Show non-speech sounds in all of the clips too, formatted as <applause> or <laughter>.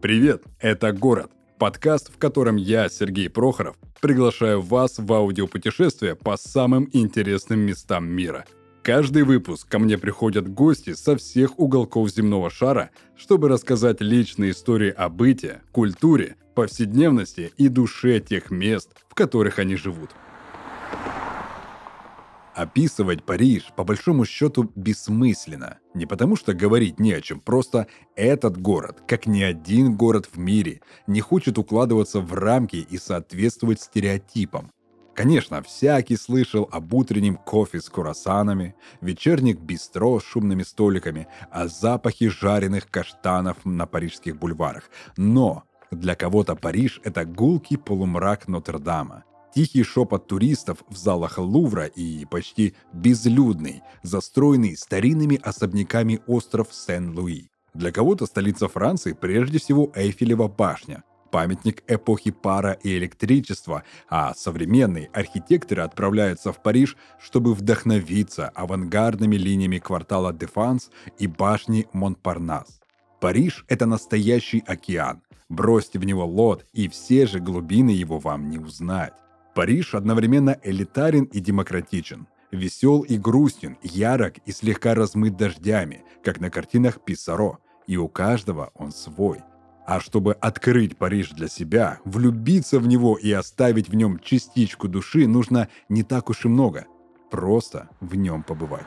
Привет, это «Город» – подкаст, в котором я, Сергей Прохоров, приглашаю вас в аудиопутешествие по самым интересным местам мира. Каждый выпуск ко мне приходят гости со всех уголков земного шара, чтобы рассказать личные истории о быте, культуре, повседневности и душе тех мест, в которых они живут. Описывать Париж по большому счету бессмысленно. Не потому что говорить не о чем, просто этот город, как ни один город в мире, не хочет укладываться в рамки и соответствовать стереотипам. Конечно, всякий слышал об утреннем кофе с курасанами, вечерних бистро с шумными столиками, о запахе жареных каштанов на парижских бульварах. Но для кого-то Париж – это гулкий полумрак Нотр-Дама, Тихий шепот туристов в залах Лувра и почти безлюдный, застроенный старинными особняками остров Сен-Луи. Для кого-то столица Франции прежде всего Эйфелева башня, памятник эпохи пара и электричества, а современные архитекторы отправляются в Париж, чтобы вдохновиться авангардными линиями квартала Дефанс и башни Монпарнас. Париж – это настоящий океан. Бросьте в него лод, и все же глубины его вам не узнать. Париж одновременно элитарен и демократичен, весел и грустен, ярок и слегка размыт дождями, как на картинах Писаро, и у каждого он свой. А чтобы открыть Париж для себя, влюбиться в него и оставить в нем частичку души, нужно не так уж и много. Просто в нем побывать.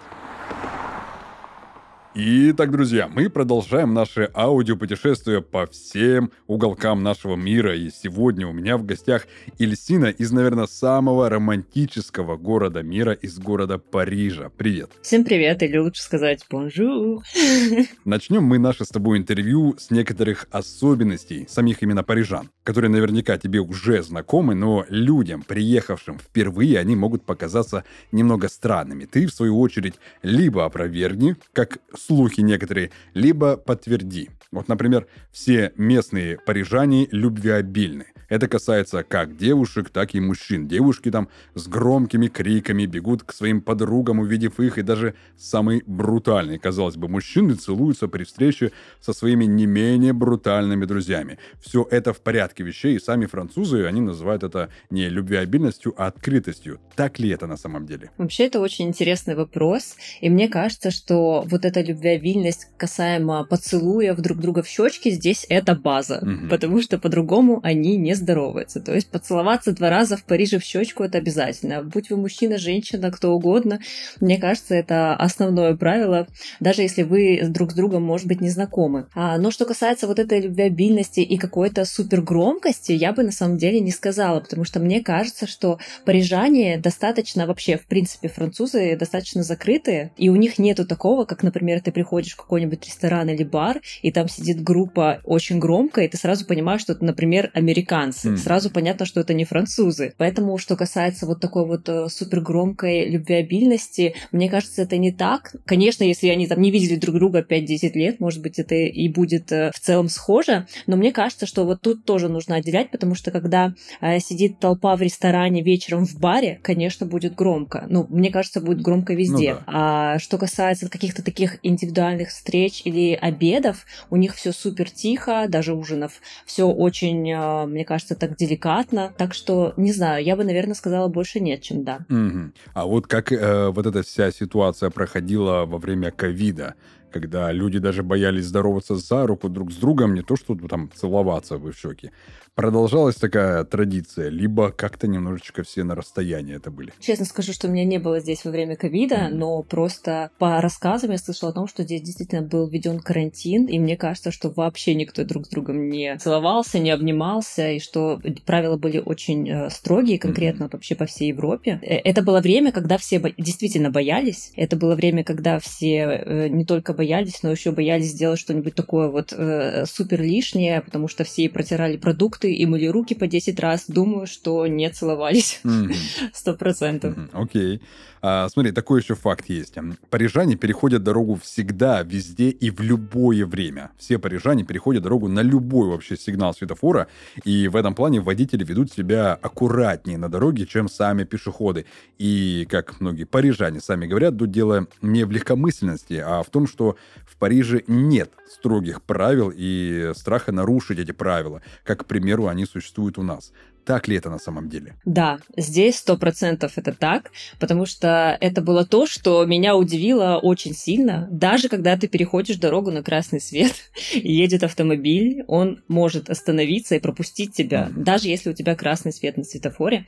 Итак, друзья, мы продолжаем наше аудиопутешествие по всем уголкам нашего мира. И сегодня у меня в гостях Ильсина из, наверное, самого романтического города мира, из города Парижа. Привет. Всем привет, или лучше сказать bonjour. <laughs> Начнем мы наше с тобой интервью с некоторых особенностей самих именно парижан, которые наверняка тебе уже знакомы, но людям, приехавшим впервые, они могут показаться немного странными. Ты, в свою очередь, либо опровергни, как слухи некоторые, либо подтверди. Вот, например, все местные парижане любвеобильны. Это касается как девушек, так и мужчин. Девушки там с громкими криками бегут к своим подругам, увидев их, и даже самый брутальный, казалось бы, мужчины целуются при встрече со своими не менее брутальными друзьями. Все это в порядке вещей, и сами французы, они называют это не любвеобильностью, а открытостью. Так ли это на самом деле? Вообще, это очень интересный вопрос, и мне кажется, что вот эта любвеобильность касаемо поцелуев друг друга в щечки, здесь это база, угу. потому что по-другому они не здоровается. То есть поцеловаться два раза в Париже в щечку это обязательно. Будь вы мужчина, женщина, кто угодно, мне кажется, это основное правило, даже если вы друг с другом, может быть, не знакомы. А, но что касается вот этой любвеобильности и какой-то супергромкости, я бы на самом деле не сказала, потому что мне кажется, что парижане достаточно вообще, в принципе, французы достаточно закрытые, и у них нету такого, как, например, ты приходишь в какой-нибудь ресторан или бар, и там сидит группа очень громко, и ты сразу понимаешь, что это, например, американцы. Mm. Сразу понятно, что это не французы. Поэтому, что касается вот такой вот э, супер громкой любвеобильности, мне кажется, это не так. Конечно, если они там не видели друг друга 5-10 лет, может быть, это и будет э, в целом схоже, но мне кажется, что вот тут тоже нужно отделять, потому что когда э, сидит толпа в ресторане вечером в баре, конечно, будет громко. Ну, мне кажется, будет громко везде. Ну, да. А что касается каких-то таких индивидуальных встреч или обедов, у них все супер тихо, даже ужинов. Все очень, мне кажется, кажется, так деликатно. Так что, не знаю, я бы, наверное, сказала больше нет, чем да. Угу. А вот как э, вот эта вся ситуация проходила во время ковида? когда люди даже боялись здороваться за руку друг с другом, не то что там целоваться в щеки продолжалась такая традиция, либо как-то немножечко все на расстоянии это были? Честно скажу, что меня не было здесь во время ковида, mm-hmm. но просто по рассказам я слышала о том, что здесь действительно был введен карантин, и мне кажется, что вообще никто друг с другом не целовался, не обнимался, и что правила были очень э, строгие, конкретно mm-hmm. вообще по всей Европе. Э, это было время, когда все бо- действительно боялись. Это было время, когда все э, не только боялись, но еще боялись сделать что-нибудь такое вот супер лишнее, потому что все протирали продукты фрукты и мыли руки по 10 раз, думаю, что не целовались. <laughs> Сто процентов. Окей. А, смотри, такой еще факт есть. Парижане переходят дорогу всегда, везде и в любое время. Все парижане переходят дорогу на любой вообще сигнал светофора, и в этом плане водители ведут себя аккуратнее на дороге, чем сами пешеходы. И, как многие парижане сами говорят, тут дело не в легкомысленности, а в том, что в Париже нет строгих правил и страха нарушить эти правила, как, к примеру, они существуют у нас. Так ли это на самом деле? Да, здесь сто процентов это так, потому что это было то, что меня удивило очень сильно. Даже когда ты переходишь дорогу на красный свет <laughs> и едет автомобиль, он может остановиться и пропустить тебя, mm-hmm. даже если у тебя красный свет на светофоре.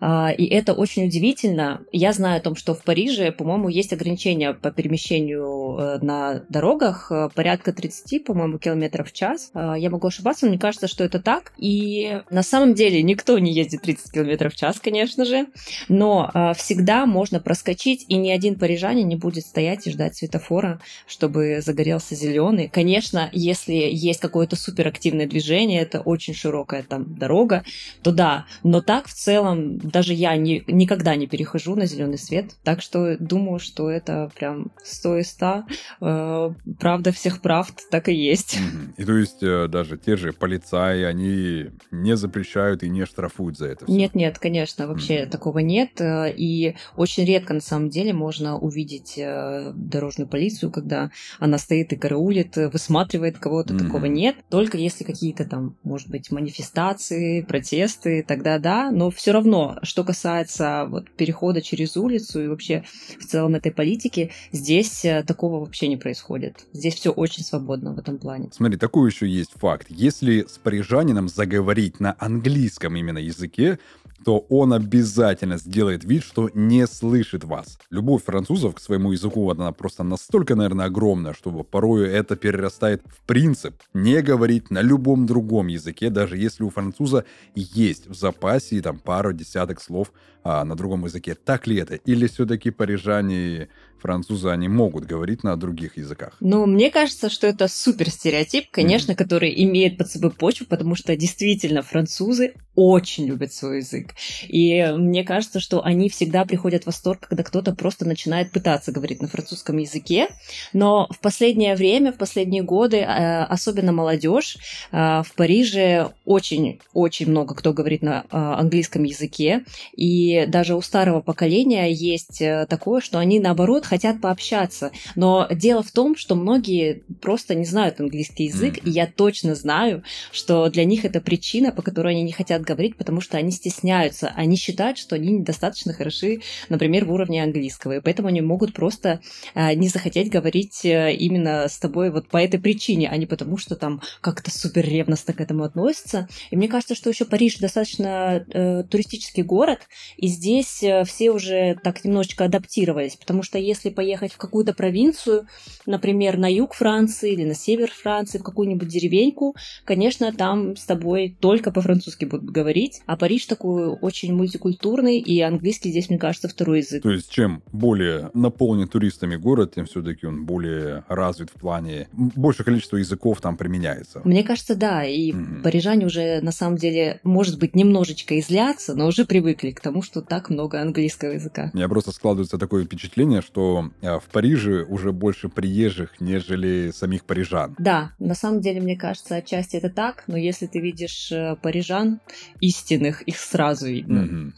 А, и это очень удивительно. Я знаю о том, что в Париже, по-моему, есть ограничения по перемещению э, на дорогах, э, порядка 30, по-моему, километров в час. А, я могу ошибаться, но мне кажется, что это так. И на самом деле никто не ездит 30 км в час, конечно же, но э, всегда можно проскочить, и ни один парижанин не будет стоять и ждать светофора, чтобы загорелся зеленый. Конечно, если есть какое-то суперактивное движение, это очень широкая там дорога, то да, но так в целом даже я не, никогда не перехожу на зеленый свет, так что думаю, что это прям 100 из 100, э, правда всех правд так и есть. И то есть э, даже те же полицаи, они не запрещают и не не штрафуют за это. Нет, нет, конечно, вообще mm-hmm. такого нет. Э, и очень редко на самом деле можно увидеть э, дорожную полицию, когда она стоит и караулит, э, высматривает кого-то, mm-hmm. такого нет. Только если какие-то там, может быть, манифестации, протесты, тогда да. Но все равно, что касается вот перехода через улицу и вообще в целом этой политики, здесь такого вообще не происходит. Здесь все очень свободно в этом плане. Смотри, такой еще есть факт. Если с парижанином заговорить на английском английском именно языке, то он обязательно сделает вид, что не слышит вас. Любовь французов к своему языку, она просто настолько, наверное, огромна, что порою это перерастает в принцип не говорить на любом другом языке, даже если у француза есть в запасе там пару десяток слов а, на другом языке. Так ли это? Или все-таки парижане французы, они могут говорить на других языках. Ну, мне кажется, что это супер стереотип, конечно, mm-hmm. который имеет под собой почву, потому что действительно французы очень любят свой язык. И мне кажется, что они всегда приходят в восторг, когда кто-то просто начинает пытаться говорить на французском языке. Но в последнее время, в последние годы, э, особенно молодежь э, в Париже очень-очень много кто говорит на э, английском языке. И даже у старого поколения есть такое, что они наоборот хотят пообщаться. Но дело в том, что многие просто не знают английский язык, mm-hmm. и я точно знаю, что для них это причина, по которой они не хотят говорить, потому что они стесняются. Они считают, что они недостаточно хороши, например, в уровне английского, и поэтому они могут просто а, не захотеть говорить э, именно с тобой вот по этой причине, а не потому, что там как-то супер ревностно к этому относятся. И мне кажется, что еще Париж достаточно э, туристический город, и здесь э, все уже так немножечко адаптировались, потому что если поехать в какую-то провинцию, например, на юг Франции или на север Франции, в какую-нибудь деревеньку, конечно, там с тобой только по-французски будут говорить, а Париж такой очень мультикультурный, и английский здесь, мне кажется, второй язык. То есть, чем более наполнен туристами город, тем все-таки он более развит в плане... Большее количество языков там применяется. Мне кажется, да, и mm-hmm. парижане уже, на самом деле, может быть, немножечко излятся, но уже привыкли к тому, что так много английского языка. У меня просто складывается такое впечатление, что а, в Париже уже больше приезжих, нежели самих парижан. Да, на самом деле, мне кажется, отчасти это так, но если ты видишь э, парижан истинных, их сразу видно.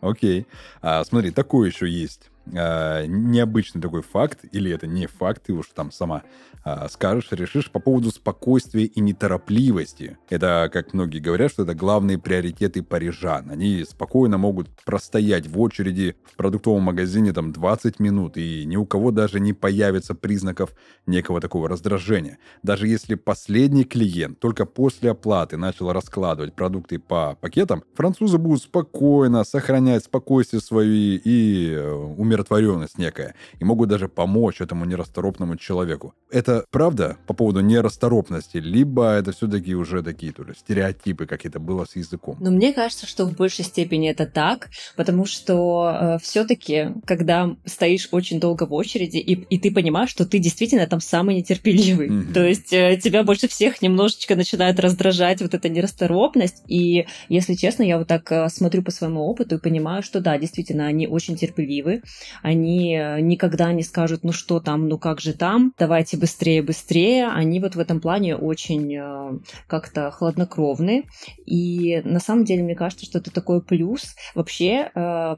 Окей. А, смотри, такое еще есть э, необычный такой факт, или это не факт, ты уж там сама э, скажешь, решишь по поводу спокойствия и неторопливости. Это, как многие говорят, что это главные приоритеты парижан. Они спокойно могут простоять в очереди в продуктовом магазине там 20 минут, и ни у кого даже не появится признаков некого такого раздражения. Даже если последний клиент только после оплаты начал раскладывать продукты по пакетам, французы будут спокойно сохранять спокойствие свое и умирать умиротворенность некая, и могут даже помочь этому нерасторопному человеку. Это правда по поводу нерасторопности, либо это все-таки уже такие то ли стереотипы, как это было с языком? Но мне кажется, что в большей степени это так, потому что э, все-таки, когда стоишь очень долго в очереди, и, и ты понимаешь, что ты действительно там самый нетерпеливый, mm-hmm. то есть э, тебя больше всех немножечко начинает раздражать вот эта нерасторопность, и если честно, я вот так э, смотрю по своему опыту и понимаю, что да, действительно, они очень терпеливы, они э, никогда не скажут, ну что там, ну как же там, давайте быстрее, быстрее, они вот в этом плане очень э, как-то хладнокровны, и на самом деле мне кажется, что это такой плюс. Вообще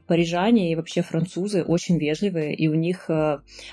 парижане и вообще французы очень вежливые, и у них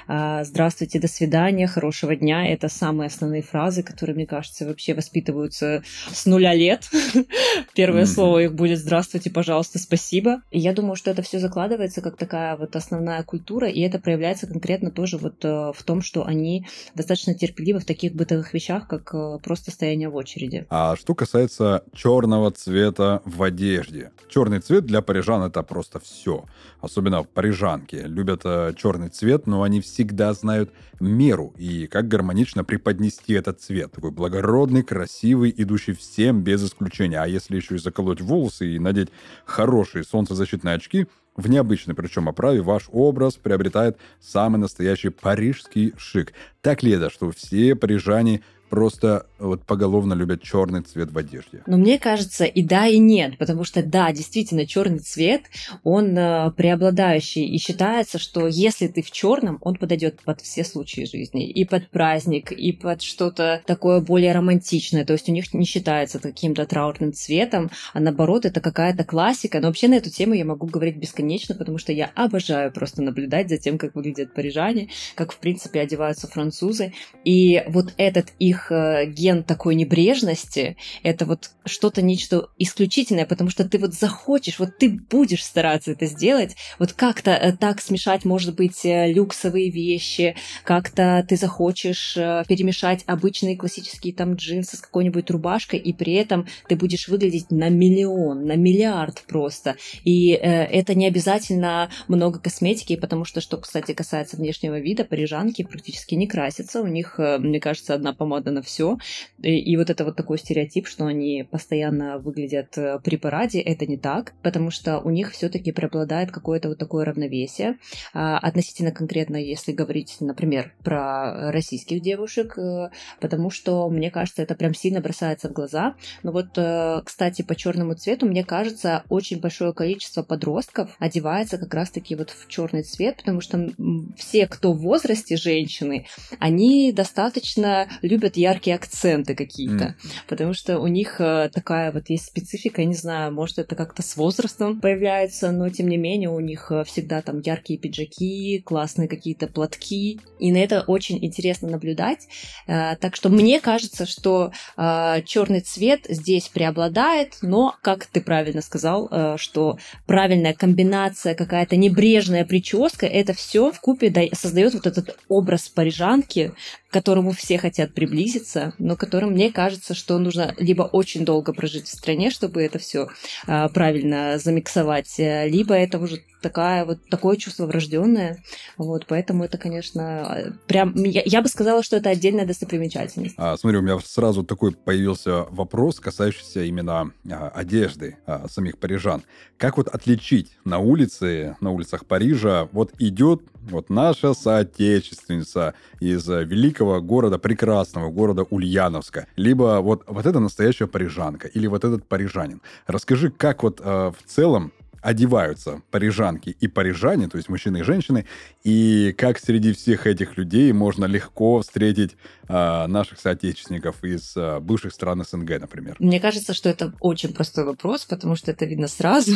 «здравствуйте, до свидания», «хорошего дня» — это самые основные фразы, которые, мне кажется, вообще воспитываются с нуля лет. <laughs> Первое слово их будет «здравствуйте, пожалуйста, спасибо». И я думаю, что это все закладывается как такая вот основная культура, и это проявляется конкретно тоже вот э, в том, что они достаточно терпеливы в таких бытовых вещах, как э, просто стояние в очереди. А что касается черного цвета в одежде. Черный цвет для парижан это просто все. Особенно парижанки любят э, черный цвет, но они всегда знают меру и как гармонично преподнести этот цвет. Такой благородный, красивый, идущий всем без исключения. А если еще и заколоть волосы и надеть хорошие солнцезащитные очки, в необычной причем оправе ваш образ приобретает самый настоящий парижский шик. Так ли это, что все парижане просто вот поголовно любят черный цвет в одежде. Но мне кажется, и да, и нет, потому что да, действительно, черный цвет, он э, преобладающий, и считается, что если ты в черном, он подойдет под все случаи жизни, и под праздник, и под что-то такое более романтичное, то есть у них не считается каким-то траурным цветом, а наоборот, это какая-то классика, но вообще на эту тему я могу говорить бесконечно, потому что я обожаю просто наблюдать за тем, как выглядят парижане, как, в принципе, одеваются французы, и вот этот их э, ген такой небрежности, это вот что-то нечто исключительное, потому что ты вот захочешь, вот ты будешь стараться это сделать, вот как-то э, так смешать, может быть, э, люксовые вещи, как-то ты захочешь перемешать обычные классические там джинсы с какой-нибудь рубашкой, и при этом ты будешь выглядеть на миллион, на миллиард просто. И это не обязательно много косметики, потому что, что, кстати, касается внешнего вида, парижанки практически не красятся, у них, мне кажется, одна помада на все, и, и вот это вот такой стереотип, что они постоянно выглядят э, при параде, это не так, потому что у них все-таки преобладает какое-то вот такое равновесие. А, относительно конкретно, если говорить, например, про российских девушек, э, потому что, мне кажется, это прям сильно бросается в глаза. Но вот, э, кстати, по черному цвету, мне кажется, очень большое количество подростков одевается как раз-таки вот в черный цвет, потому что все, кто в возрасте женщины, они достаточно любят яркие акценты какие-то, mm. потому что у них э, такая вот есть специфика, я не знаю, может это как-то с возрастом появляется, но тем не менее у них э, всегда там яркие пиджаки, классные какие-то платки, и на это очень интересно наблюдать. Э, так что мне кажется, что черный цвет здесь преобладает, но, как ты правильно сказал, что правильная комбинация, какая-то небрежная прическа, это все в купе создает вот этот образ парижанки, к которому все хотят приблизиться, но которым мне кажется, что нужно либо очень долго прожить в стране, чтобы это все а, правильно замиксовать, э, либо это уже такая вот такое чувство врожденное. Вот, поэтому это, конечно, прям я, я бы сказала, что это отдельная достопримечательность. А, смотри, у меня сразу такой появился вопрос, касающийся именно а, одежды а, самих парижан. Как вот отличить на улице, на улицах Парижа, вот идет вот наша соотечественница из великого города, прекрасного города Ульяновска, либо вот, вот эта настоящая парижанка, или вот этот парижанин. Расскажи, как вот э, в целом одеваются парижанки и парижане, то есть мужчины и женщины, и как среди всех этих людей можно легко встретить э, наших соотечественников из э, бывших стран СНГ, например? Мне кажется, что это очень простой вопрос, потому что это видно сразу.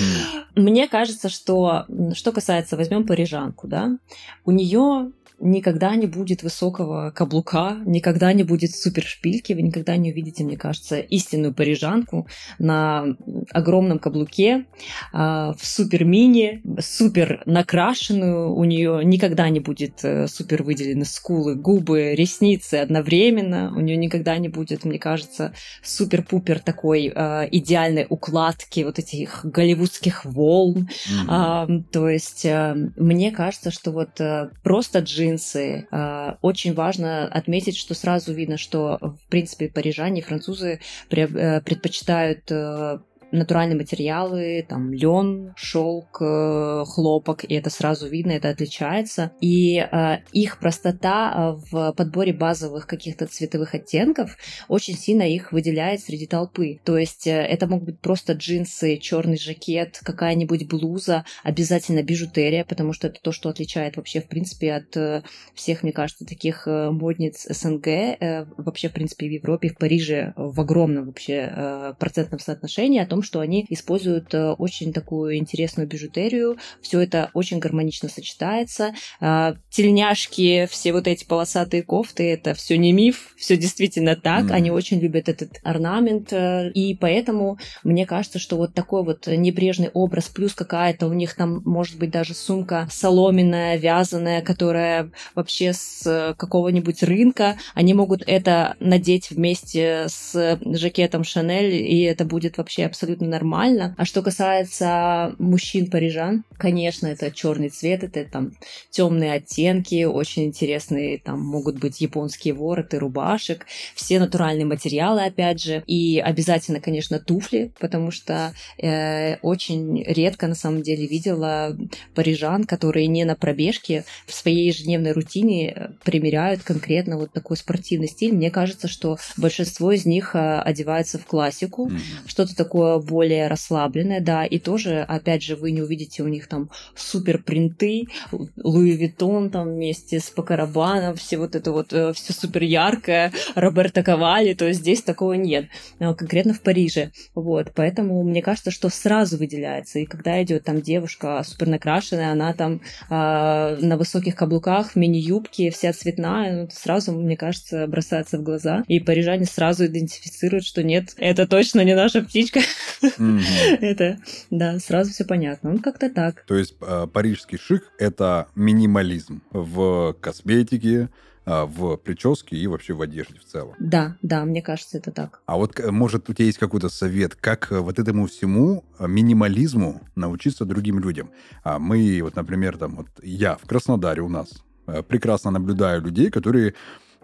<laughs> Мне кажется, что что касается, возьмем парижанку, да, у нее никогда не будет высокого каблука, никогда не будет супер шпильки, вы никогда не увидите, мне кажется, истинную парижанку на огромном каблуке, а, в супер мини, супер накрашенную, у нее никогда не будет э, супер выделены скулы, губы, ресницы одновременно, у нее никогда не будет, мне кажется, супер-пупер такой э, идеальной укладки вот этих голливудских волн, mm-hmm. то есть э, мне кажется, что вот просто джинсы, э, очень важно отметить, что сразу видно, что в принципе парижане и французы э, предпочитают натуральные материалы, там лен, шелк, э, хлопок, и это сразу видно, это отличается. И э, их простота э, в подборе базовых каких-то цветовых оттенков очень сильно их выделяет среди толпы. То есть это могут быть просто джинсы, черный жакет, какая-нибудь блуза, обязательно бижутерия, потому что это то, что отличает вообще, в принципе, от всех, мне кажется, таких модниц СНГ, вообще, в принципе, в Европе, в Париже в огромном вообще процентном соотношении о том, что они используют э, очень такую интересную бижутерию. Все это очень гармонично сочетается. А, тельняшки, все вот эти полосатые кофты, это все не миф, все действительно так. Mm. Они очень любят этот орнамент, э, и поэтому мне кажется, что вот такой вот небрежный образ, плюс какая-то у них там, может быть, даже сумка соломенная, вязаная, которая вообще с какого-нибудь рынка, они могут это надеть вместе с жакетом Шанель, и это будет вообще абсолютно абсолютно нормально. А что касается мужчин-парижан, конечно, это черный цвет, это там темные оттенки, очень интересные, там могут быть японские вороты рубашек, все натуральные материалы, опять же, и обязательно, конечно, туфли, потому что э, очень редко, на самом деле, видела парижан, которые не на пробежке в своей ежедневной рутине э, примеряют конкретно вот такой спортивный стиль. Мне кажется, что большинство из них э, одеваются в классику, mm-hmm. что-то такое более расслабленная, да, и тоже, опять же, вы не увидите у них там супер принты, Луи Виттон там вместе с Покарабаном, все вот это вот, э, все супер яркое, Роберто Кавали, то есть здесь такого нет, э, конкретно в Париже, вот, поэтому мне кажется, что сразу выделяется, и когда идет там девушка супер накрашенная, она там э, на высоких каблуках, в мини-юбке, вся цветная, ну, сразу, мне кажется, бросается в глаза, и парижане сразу идентифицируют, что нет, это точно не наша птичка, <laughs> Это, да, сразу все понятно. Он как-то так. То есть а, парижский шик — это минимализм в косметике, а, в прическе и вообще в одежде в целом. Да, да, мне кажется, это так. А вот, может, у тебя есть какой-то совет, как э, вот этому всему э, минимализму научиться другим людям? А мы, вот, например, там, вот я в Краснодаре у нас э, прекрасно наблюдаю людей, которые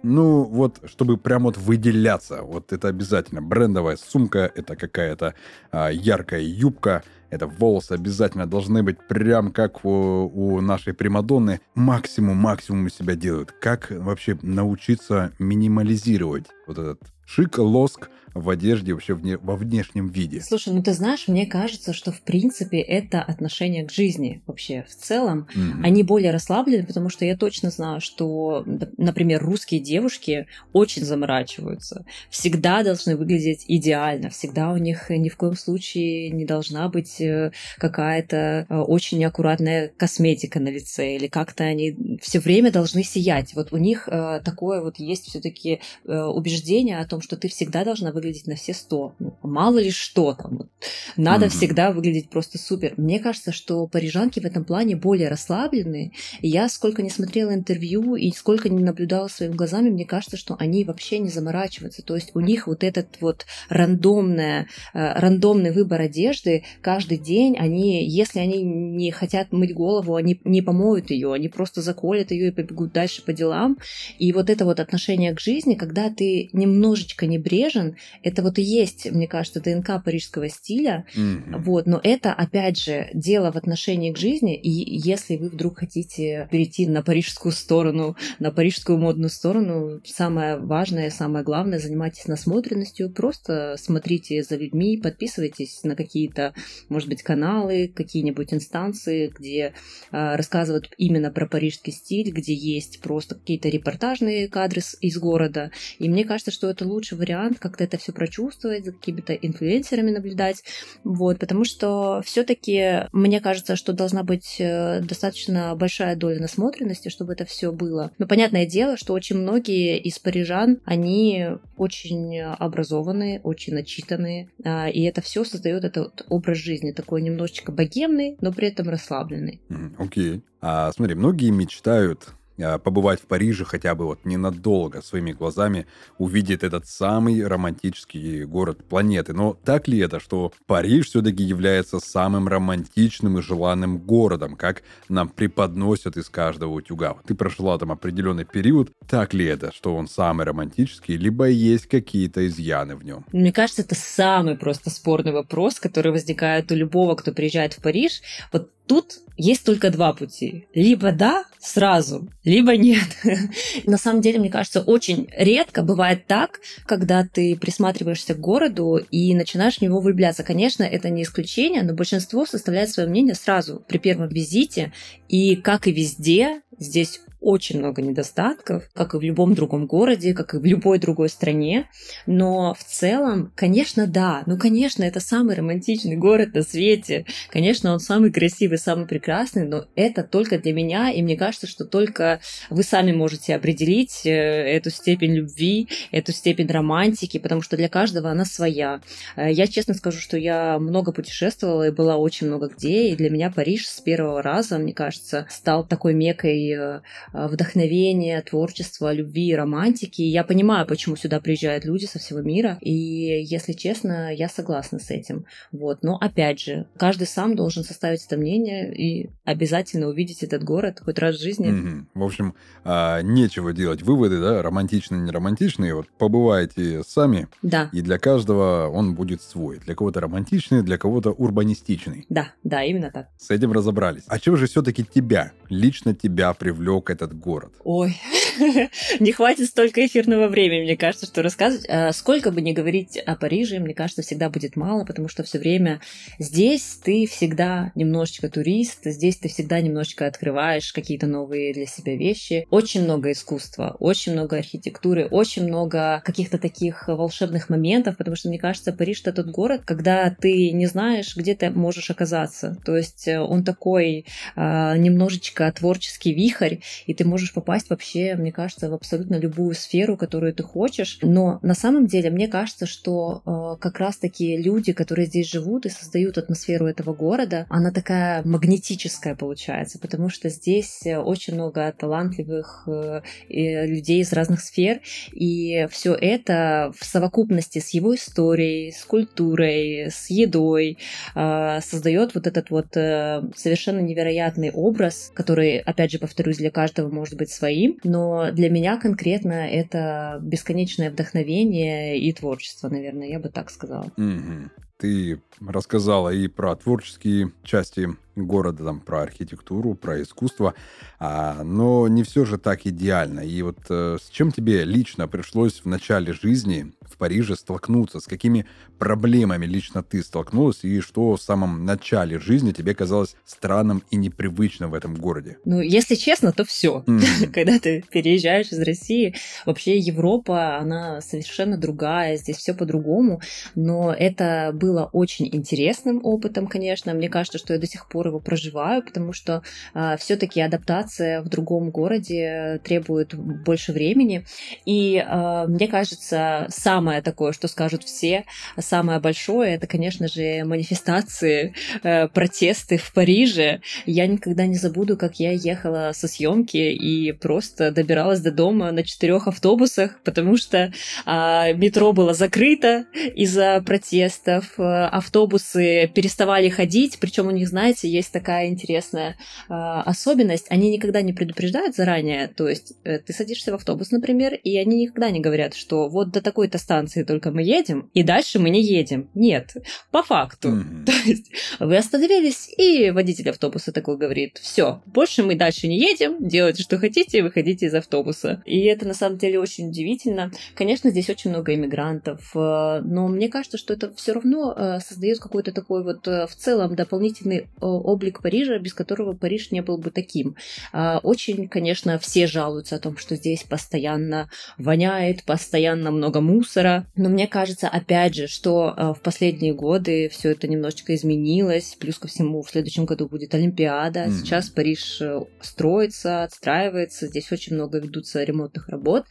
ну, вот, чтобы прям вот выделяться, вот это обязательно. Брендовая сумка, это какая-то а, яркая юбка, это волосы обязательно должны быть прям как у, у нашей Примадонны. Максимум, максимум себя делают. Как вообще научиться минимализировать вот этот шик, лоск, в одежде, вообще вне, во внешнем виде. Слушай, ну ты знаешь, мне кажется, что в принципе это отношение к жизни вообще в целом. Mm-hmm. Они более расслаблены, потому что я точно знаю, что, например, русские девушки очень заморачиваются. Всегда должны выглядеть идеально, всегда у них ни в коем случае не должна быть э, какая-то э, очень неаккуратная косметика на лице, или как-то они все время должны сиять. Вот у них э, такое вот есть все-таки убеждение о том, что ты всегда должна выглядеть выглядеть на все сто. Ну, мало ли что там. Надо mm-hmm. всегда выглядеть просто супер. Мне кажется, что парижанки в этом плане более расслабленные. И я сколько не смотрела интервью и сколько не наблюдала своими глазами, мне кажется, что они вообще не заморачиваются. То есть у них вот этот вот рандомная, э, рандомный выбор одежды каждый день, они, если они не хотят мыть голову, они не помоют ее, они просто заколят ее и побегут дальше по делам. И вот это вот отношение к жизни, когда ты немножечко небрежен, это вот и есть, мне кажется, ДНК парижского стиля. Mm-hmm. Вот, но это, опять же, дело в отношении к жизни. И если вы вдруг хотите перейти на парижскую сторону, на парижскую модную сторону, самое важное, самое главное, занимайтесь насмотренностью. Просто смотрите за людьми, подписывайтесь на какие-то, может быть, каналы, какие-нибудь инстанции, где э, рассказывают именно про парижский стиль, где есть просто какие-то репортажные кадры из города. И мне кажется, что это лучший вариант как-то это все прочувствовать, за какими-то инфлюенсерами наблюдать, вот, потому что все-таки мне кажется, что должна быть э, достаточно большая доля насмотренности, чтобы это все было. Но понятное дело, что очень многие из парижан, они очень образованные, очень начитанные, а, и это все создает этот образ жизни, такой немножечко богемный, но при этом расслабленный. Окей. Okay. А смотри, многие мечтают побывать в Париже хотя бы вот ненадолго своими глазами, увидеть этот самый романтический город планеты. Но так ли это, что Париж все-таки является самым романтичным и желанным городом, как нам преподносят из каждого утюга? Ты прожила там определенный период. Так ли это, что он самый романтический, либо есть какие-то изъяны в нем? Мне кажется, это самый просто спорный вопрос, который возникает у любого, кто приезжает в Париж. Вот Тут есть только два пути. Либо да, сразу, либо нет. <laughs> На самом деле, мне кажется, очень редко бывает так, когда ты присматриваешься к городу и начинаешь в него влюбляться. Конечно, это не исключение, но большинство составляет свое мнение сразу при первом визите. И как и везде, здесь очень много недостатков, как и в любом другом городе, как и в любой другой стране. Но в целом, конечно, да. Ну, конечно, это самый романтичный город на свете. Конечно, он самый красивый, самый прекрасный, но это только для меня, и мне кажется, что только вы сами можете определить э, эту степень любви, эту степень романтики, потому что для каждого она своя. Э, я честно скажу, что я много путешествовала и была очень много где, и для меня Париж с первого раза, мне кажется, стал такой мекой э, вдохновения, творчества, любви, романтики. Я понимаю, почему сюда приезжают люди со всего мира, и, если честно, я согласна с этим. Вот. Но, опять же, каждый сам должен составить это мнение и обязательно увидеть этот город хоть раз в жизни. Mm-hmm. В общем, а, нечего делать выводы, да, романтичные, не романтичные. Вот побывайте сами, да. и для каждого он будет свой. Для кого-то романтичный, для кого-то урбанистичный. Да, да, именно так. С этим разобрались. А чем же все-таки тебя, лично тебя привлек этот город? Ой, <laughs> не хватит столько эфирного времени, мне кажется, что рассказывать. А сколько бы ни говорить о Париже, мне кажется, всегда будет мало, потому что все время здесь ты всегда немножечко турист, здесь ты всегда немножечко открываешь какие-то новые для себя вещи. Очень много искусства, очень много архитектуры, очень много каких-то таких волшебных моментов, потому что, мне кажется, Париж — это тот город, когда ты не знаешь, где ты можешь оказаться. То есть э, он такой э, немножечко творческий вихрь, и ты можешь попасть вообще, мне кажется, в абсолютно любую сферу, которую ты хочешь. Но на самом деле мне кажется, что э, как раз-таки люди, которые здесь живут и создают атмосферу этого города, она такая магнетическая получается, потому что здесь очень много талантливых э, людей из разных сфер, и все это в совокупности с его историей, с культурой, с едой э, создает вот этот вот э, совершенно невероятный образ, который, опять же, повторюсь, для каждого может быть своим, но для меня конкретно это бесконечное вдохновение и творчество, наверное, я бы так сказала. Mm-hmm. Ты рассказала и про творческие части города, там, про архитектуру, про искусство, а, но не все же так идеально. И вот э, с чем тебе лично пришлось в начале жизни в Париже столкнуться? С какими проблемами лично ты столкнулась? И что в самом начале жизни тебе казалось странным и непривычным в этом городе? Ну, если честно, то все. Mm-hmm. <laughs> Когда ты переезжаешь из России, вообще Европа, она совершенно другая, здесь все по-другому, но это было очень интересным опытом, конечно. Мне кажется, что я до сих пор его проживаю, потому что э, а, все-таки адаптация в другом городе требует больше времени. И э, мне кажется, самое такое, что скажут все, самое большое, это, конечно же, манифестации, э, протесты в Париже. Я никогда не забуду, как я ехала со съемки и просто добиралась до дома на четырех автобусах, потому что э, метро было закрыто из-за протестов, э, автобусы переставали ходить, причем у них, знаете, есть такая интересная э, особенность, они никогда не предупреждают заранее, то есть э, ты садишься в автобус, например, и они никогда не говорят, что вот до такой-то станции только мы едем, и дальше мы не едем. Нет, по факту. Mm-hmm. <laughs> То есть вы остановились, и водитель автобуса такой говорит, все, больше мы дальше не едем, делайте, что хотите, выходите из автобуса. И это на самом деле очень удивительно. Конечно, здесь очень много иммигрантов, э, но мне кажется, что это все равно э, создает какой-то такой вот э, в целом дополнительный облик Парижа, без которого Париж не был бы таким. А, очень, конечно, все жалуются о том, что здесь постоянно воняет, постоянно много мусора, мусора. Но мне кажется, опять же, что э, в последние годы все это немножечко изменилось. Плюс ко всему, в следующем году будет Олимпиада. Mm-hmm. Сейчас Париж э, строится, отстраивается. Здесь очень много ведутся ремонтных работ.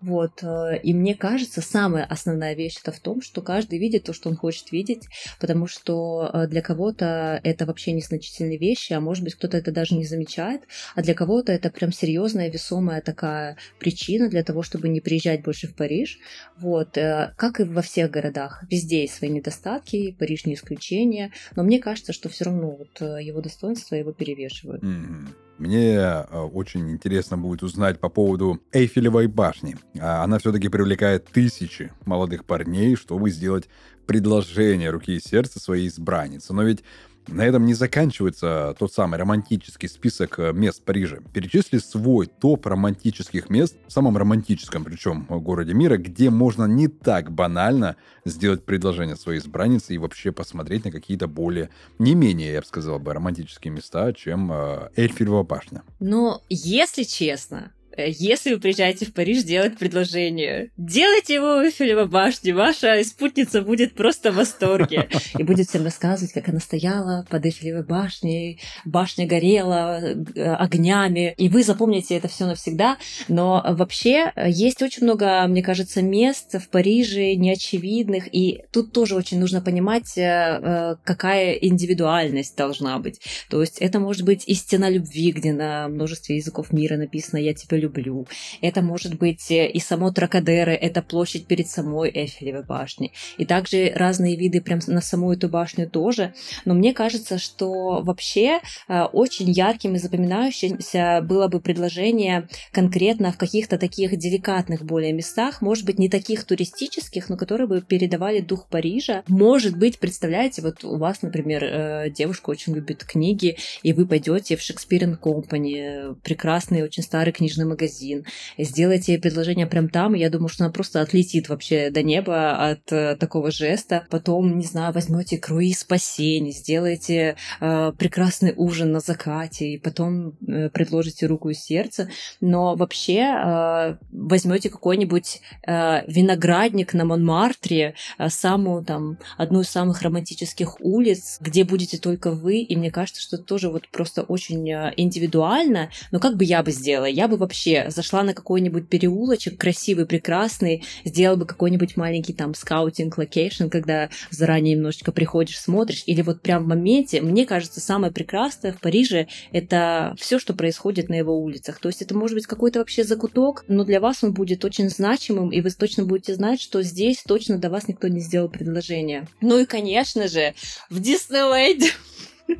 Вот. Э, и мне кажется, самая основная вещь это в том, что каждый видит то, что он хочет видеть, потому что для кого-то это вообще незначительные вещи, а может быть кто-то это даже не замечает, а для кого-то это прям серьезная, весомая такая причина для того, чтобы не приезжать больше в Париж. Вот. Э, как и во всех городах. Везде есть свои недостатки, Париж не исключение, но мне кажется, что все равно вот э, его достоинства его перевешивают. Mm-hmm. Мне э, очень интересно будет узнать по поводу Эйфелевой башни. А она все-таки привлекает тысячи молодых парней, чтобы сделать предложение руки и сердца своей избранницы. Но ведь на этом не заканчивается тот самый романтический список э, мест Парижа. Перечисли свой топ романтических мест, в самом романтическом причем городе мира, где можно не так банально сделать предложение своей избраннице и вообще посмотреть на какие-то более, не менее, я бы сказал бы, романтические места, чем э, Эльфелева башня. Но, если честно, Э, если вы приезжаете в Париж делать предложение, делайте его в Эйфелевой башне, ваша спутница будет просто в восторге. <laughs> И будет всем рассказывать, как она стояла под Эйфелевой башней, башня горела э, огнями, и вы запомните это все навсегда. Но вообще э, есть очень много, мне кажется, мест в Париже неочевидных, и тут тоже очень нужно понимать, какая индивидуальность должна быть. То есть это может быть и стена любви, где на множестве языков мира написано «я тебя люблю», люблю. Это может быть э, и само Тракадеры, это площадь перед самой Эйфелевой башней. И также разные виды прям на саму эту башню тоже. Но мне кажется, что вообще э, очень ярким и запоминающимся было бы предложение конкретно в каких-то таких деликатных более местах, может быть, не таких туристических, но которые бы передавали дух Парижа. Может быть, представляете, вот у вас, например, э, девушка очень любит книги, и вы пойдете в Shakespeare Company, прекрасный, очень старый книжный магазин, сделайте ей предложение прям там, я думаю, что она просто отлетит вообще до неба от э, такого жеста. Потом, не знаю, возьмете круиз по Сене, сделаете э, прекрасный ужин на закате, и потом э, предложите руку и сердце. Но вообще э, возьмете какой-нибудь э, виноградник на Монмартре, э, самую там одну из самых романтических улиц, где будете только вы, и мне кажется, что тоже вот просто очень э, индивидуально. Но как бы я бы сделала? Я бы вообще вообще зашла на какой-нибудь переулочек красивый, прекрасный, сделала бы какой-нибудь маленький там scouting location, когда заранее немножечко приходишь, смотришь, или вот прям в моменте, мне кажется, самое прекрасное в Париже это все, что происходит на его улицах. То есть это может быть какой-то вообще закуток, но для вас он будет очень значимым, и вы точно будете знать, что здесь точно до вас никто не сделал предложение. Ну и, конечно же, в Диснейленде <laughs>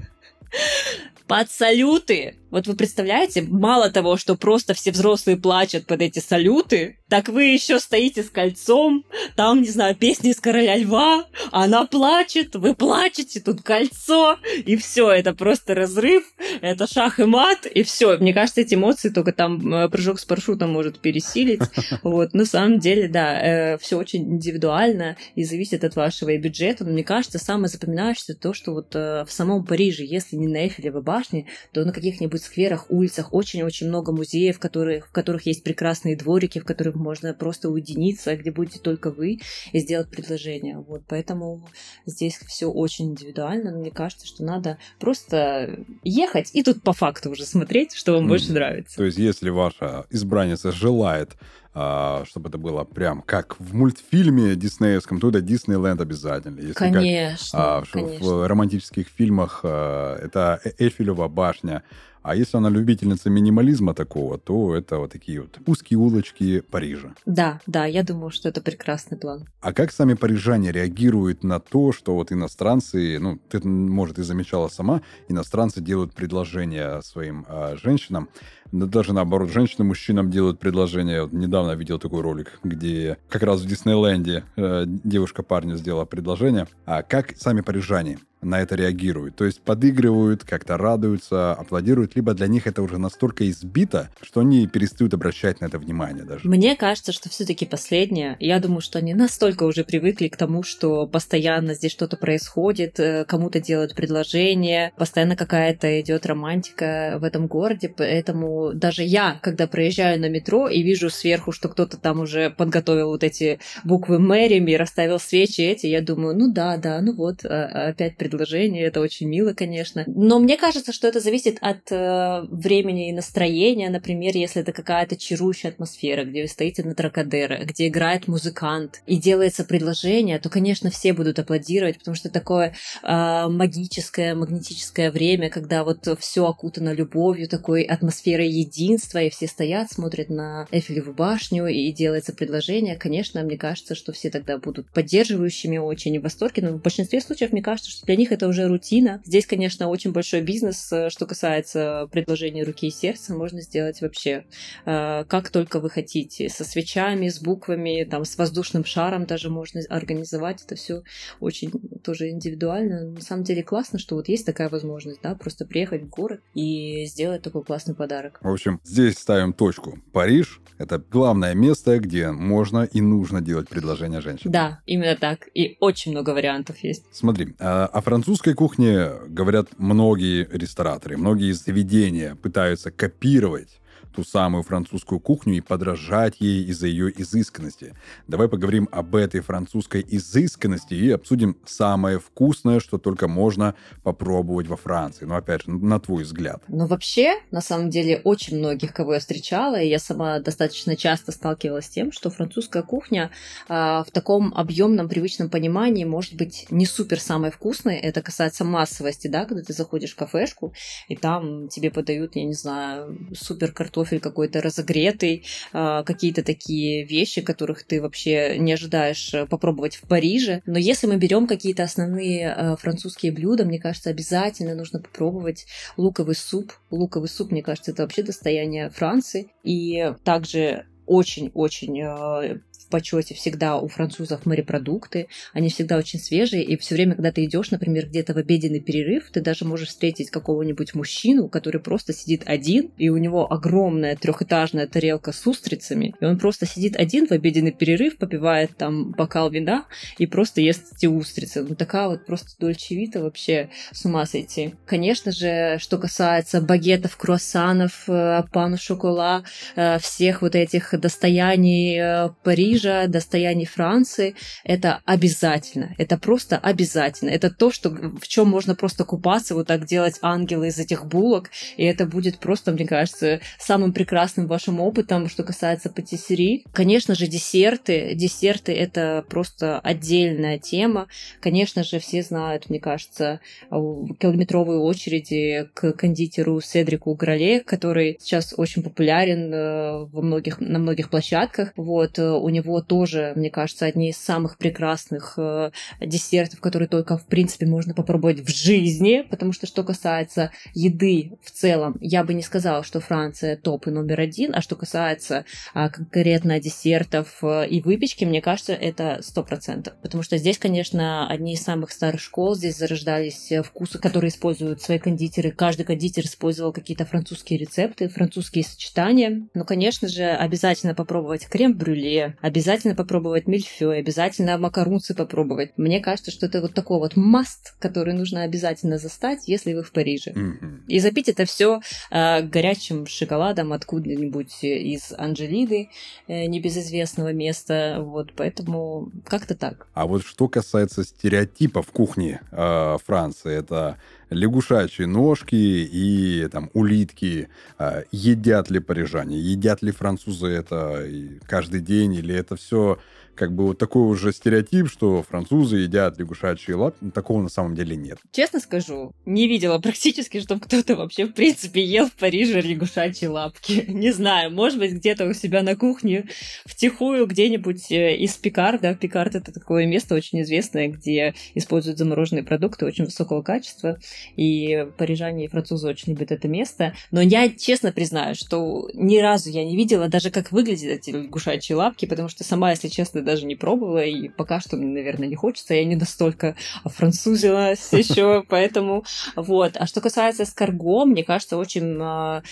под салюты вот вы представляете, мало того, что просто все взрослые плачут под эти салюты, так вы еще стоите с кольцом, там, не знаю, песни из Короля Льва, она плачет, вы плачете, тут кольцо, и все, это просто разрыв, это шах и мат, и все. Мне кажется, эти эмоции только там э, прыжок с парашютом может пересилить. <laughs> Вот, на самом деле, да, э, все очень индивидуально и зависит от вашего и бюджета, но мне кажется, самое запоминающееся то, что вот э, в самом Париже, если не на Эйфелевой башне, то на каких-нибудь скверах, улицах очень-очень много музеев, которые, в которых есть прекрасные дворики, в которых можно просто уединиться, где будете только вы и сделать предложение. Вот, поэтому здесь все очень индивидуально, но мне кажется, что надо просто ехать и тут по факту уже смотреть, что вам mm. больше нравится. То есть, если ваша избранница желает а, чтобы это было прям как в мультфильме диснеевском, то это Диснейленд обязательно. Если конечно, как, а, конечно. В романтических фильмах а, это Эйфелева башня, а если она любительница минимализма такого, то это вот такие вот узкие улочки Парижа. Да, да, я думаю, что это прекрасный план. А как сами парижане реагируют на то, что вот иностранцы, ну, ты, может, и замечала сама, иностранцы делают предложения своим э, женщинам, да даже наоборот, женщины мужчинам делают предложения. Вот недавно видел такой ролик, где как раз в Диснейленде э, девушка парню сделала предложение. А как сами парижане на это реагируют. То есть подыгрывают, как-то радуются, аплодируют, либо для них это уже настолько избито, что они перестают обращать на это внимание даже. Мне кажется, что все-таки последнее. Я думаю, что они <laughs> настолько уже привыкли к тому, что постоянно здесь что-то происходит, э, кому-то делают предложение, постоянно какая-то идет романтика в этом городе, поэтому даже я, когда проезжаю на метро и вижу сверху, что кто-то там уже подготовил вот эти буквы Мэрими, расставил свечи эти, я думаю, ну да, да, ну вот, а, опять предложение, это очень мило, конечно. Но мне кажется, что это зависит от э, времени и настроения, например, если это какая-то чарующая атмосфера, где вы стоите на Тракадеро, где играет музыкант и делается предложение, то, конечно, все будут аплодировать, потому что такое э, магическое, магнетическое время, когда вот все окутано любовью, такой атмосферой единства, и все стоят, смотрят на Эйфелеву башню, и делается предложение. Конечно, мне кажется, что все тогда будут поддерживающими очень в восторге, но в большинстве случаев мне кажется, что для них это уже рутина. Здесь, конечно, очень большой бизнес, э, что касается предложения руки и сердца, можно сделать вообще э, как только вы хотите, со свечами, с буквами, там, с воздушным шаром даже можно организовать. Это все очень тоже индивидуально. На самом деле классно, что вот есть такая возможность, да, просто приехать в город и сделать такой классный подарок. В общем, здесь ставим точку. Париж — это главное место, где можно и нужно делать предложение женщинам. Да, именно так. И очень много вариантов есть. Смотри, а, о французской кухне говорят многие рестораторы, многие заведения пытаются копировать ту самую французскую кухню и подражать ей из-за ее изысканности. Давай поговорим об этой французской изысканности и обсудим самое вкусное, что только можно попробовать во Франции. Ну, опять же, на твой взгляд. Ну, вообще, на самом деле, очень многих, кого я встречала, и я сама достаточно часто сталкивалась с тем, что французская кухня э, в таком объемном, привычном понимании может быть не супер самой вкусной. Это касается массовости, да, когда ты заходишь в кафешку, и там тебе подают, я не знаю, супер картофель картофель какой-то разогретый, а, какие-то такие вещи, которых ты вообще не ожидаешь э, попробовать в Париже. Но если мы берем какие-то основные э, французские блюда, мне кажется, обязательно нужно попробовать луковый суп. Луковый суп, мне кажется, это вообще достояние Франции. И также очень-очень э, в почете всегда у французов морепродукты, они всегда очень свежие, и все время, когда ты идешь, например, где-то в обеденный перерыв, ты даже можешь встретить какого-нибудь мужчину, который просто сидит один, и у него огромная трехэтажная тарелка с устрицами, и он просто сидит один в обеденный перерыв, попивает там бокал вина и просто ест эти устрицы. Ну такая вот просто дольчевита вообще с ума сойти. Конечно же, что касается багетов, круассанов, э, пану шокола, э, всех вот этих достояний э, Парижа, Парижа, достояний Франции, это обязательно. Это просто обязательно. Это то, что, в чем можно просто купаться, вот так делать ангелы из этих булок, и это будет просто, мне кажется, самым прекрасным вашим опытом, что касается патиссерии. Конечно же, десерты. Десерты — это просто отдельная тема. Конечно же, все знают, мне кажется, километровые очереди к кондитеру Седрику Гроле, который сейчас очень популярен э, во многих, на многих площадках. Вот, э, у него него тоже, мне кажется, одни из самых прекрасных э, десертов, которые только, в принципе, можно попробовать в жизни, потому что, что касается еды в целом, я бы не сказала, что Франция топ и номер один, а что касается э, конкретно десертов э, и выпечки, мне кажется, это сто процентов, потому что здесь, конечно, одни из самых старых школ, здесь зарождались э, вкусы, которые используют свои кондитеры, каждый кондитер использовал какие-то французские рецепты, французские сочетания, но, конечно же, обязательно попробовать крем-брюле, обязательно попробовать мильфёй, обязательно макарунцы попробовать. Мне кажется, что это вот такой вот маст, который нужно обязательно застать, если вы в Париже. Mm-hmm. И запить это все э, горячим шоколадом откуда-нибудь из Анжелиды, э, небезызвестного места. Вот, поэтому как-то так. А вот что касается стереотипов кухни э, Франции, это лягушачьи ножки и там улитки. А, едят ли парижане, едят ли французы это каждый день, или это все как бы вот такой уже стереотип, что французы едят лягушачьи лапки. Такого на самом деле нет. Честно скажу, не видела практически, чтобы кто-то вообще в принципе ел в Париже лягушачьи лапки. <laughs> Не знаю, может быть, где-то у себя на кухне втихую где-нибудь э, из Пикар, да, Пикард это такое место очень известное, где используют замороженные продукты очень высокого качества, и парижане и французы очень любят это место. Но я честно признаю, что ни разу я не видела даже, как выглядят эти лягушачьи лапки, потому что сама, если честно, даже не пробовала, и пока что, наверное, не хочется. Я не настолько французилась еще, <laughs> поэтому вот. А что касается эскарго, мне кажется, очень а,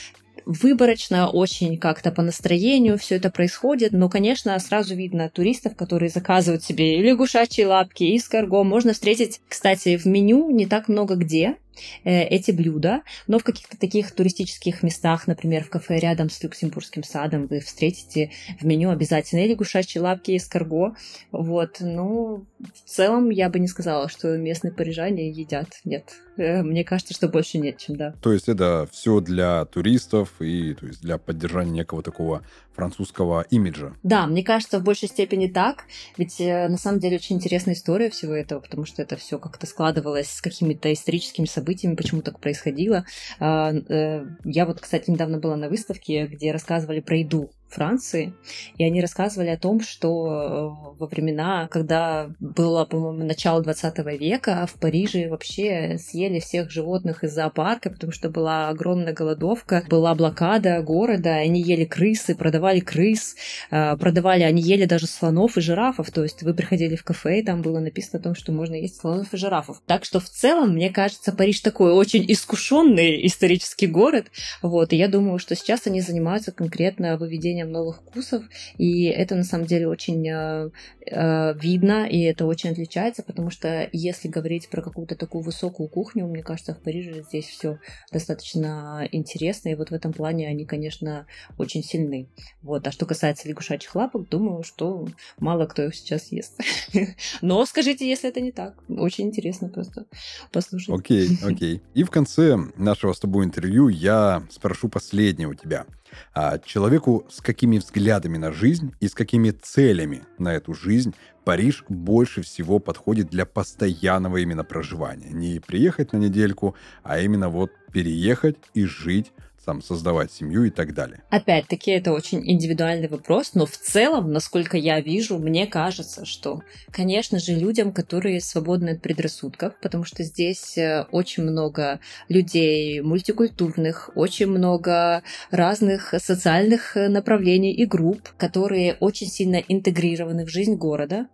выборочно, очень как-то по настроению все это происходит, но, конечно, сразу видно туристов, которые заказывают себе и лягушачьи лапки, и скарго. Можно встретить, кстати, в меню не так много где, эти блюда, но в каких-то таких туристических местах, например, в кафе рядом с Люксембургским садом, вы встретите в меню обязательно и лягушачьи лапки, и эскарго. Вот, ну, в целом я бы не сказала, что местные парижане едят. Нет, э, мне кажется, что больше нет, чем да. То есть это все для туристов и то есть для поддержания некого такого французского имиджа. Да, мне кажется, в большей степени так. Ведь э, на самом деле очень интересная история всего этого, потому что это все как-то складывалось с какими-то историческими событиями, почему так происходило. А, э, я вот, кстати, недавно была на выставке, где рассказывали про еду Франции, и они рассказывали о том, что э, во времена, когда было, по-моему, начало 20 века, в Париже вообще съели всех животных из зоопарка, потому что была огромная голодовка, была блокада города, они ели крысы, продавали крыс, э, продавали, они ели даже слонов и жирафов, то есть вы приходили в кафе, и там было написано о том, что можно есть слонов и жирафов. Так что в целом, мне кажется, Париж такой очень искушенный исторический город, вот, и я думаю, что сейчас они занимаются конкретно выведением созданием новых вкусов, и это на самом деле очень э, э, видно, и это очень отличается, потому что если говорить про какую-то такую высокую кухню, мне кажется, в Париже здесь все достаточно интересно, и вот в этом плане они, конечно, очень сильны. Вот. А что касается лягушачьих лапок, думаю, что мало кто их сейчас ест. <laughs> Но скажите, если это не так. Очень интересно просто послушать. Окей, окей. И в конце нашего с тобой интервью я спрошу последнее у тебя а человеку с какими взглядами на жизнь и с какими целями на эту жизнь Париж больше всего подходит для постоянного именно проживания. Не приехать на недельку, а именно вот переехать и жить там, создавать семью и так далее. Опять-таки, это очень индивидуальный вопрос, но в целом, насколько я вижу, мне кажется, что, конечно же, людям, которые свободны от предрассудков, потому что здесь э, очень много людей мультикультурных, очень много разных социальных э, направлений и групп, которые очень сильно интегрированы в жизнь города,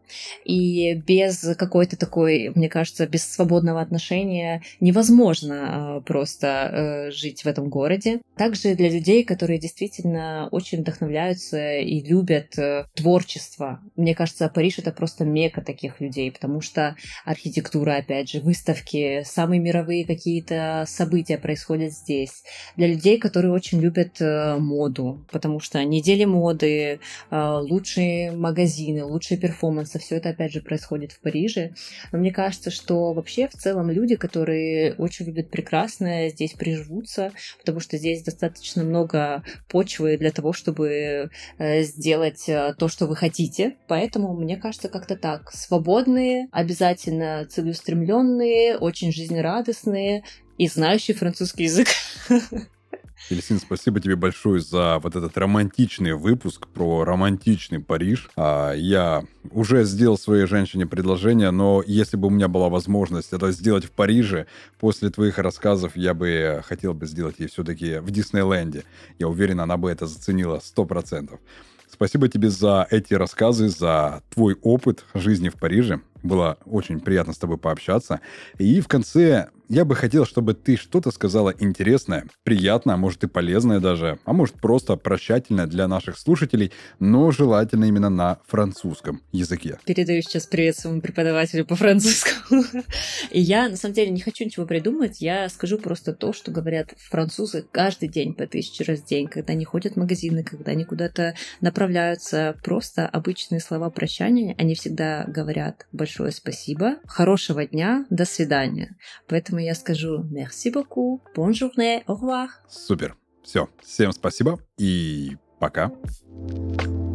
и без какой-то такой, мне кажется, без свободного отношения невозможно э, просто жить в этом городе. Также для людей, которые действительно очень вдохновляются и любят э, творчество. Мне кажется, Париж это просто мека таких людей, потому что архитектура, опять же, выставки, самые мировые какие-то события происходят здесь. Для людей, которые очень любят э, моду, потому что недели моды, э, лучшие магазины, лучшие перформансы, все это, опять же, происходит в Париже. Но мне кажется, что вообще в целом люди, которые очень любят прекрасное, здесь приживутся, потому что здесь здесь достаточно много почвы для того, чтобы э, сделать э, то, что вы хотите. Поэтому, мне кажется, как-то так. Свободные, обязательно целеустремленные, очень жизнерадостные и знающие французский язык. <laughs> Елисин, спасибо тебе большое за вот этот романтичный выпуск про романтичный Париж. А, я уже сделал своей женщине предложение, но если бы у меня была возможность это сделать в Париже, после твоих рассказов я бы хотел бы сделать ей все-таки в Диснейленде. Я уверен, она бы это заценила 100%. Спасибо тебе за эти рассказы, за твой опыт жизни в Париже. Было очень приятно с тобой пообщаться. И в конце я бы хотел, чтобы ты что-то сказала интересное, приятное, а может и полезное даже, а может просто прощательное для наших слушателей, но желательно именно на французском языке. Передаю сейчас привет своему преподавателю по французскому. <laughs> Я, на самом деле, не хочу ничего придумать, я скажу просто то, что говорят французы каждый день по тысяче раз в день, когда они ходят в магазины, когда они куда-то направляются, просто обычные слова прощания, они всегда говорят большое спасибо, хорошего дня, до свидания. Поэтому поэтому я скажу merci beaucoup, bonne au revoir. Супер. Все. Всем спасибо и пока. Пока.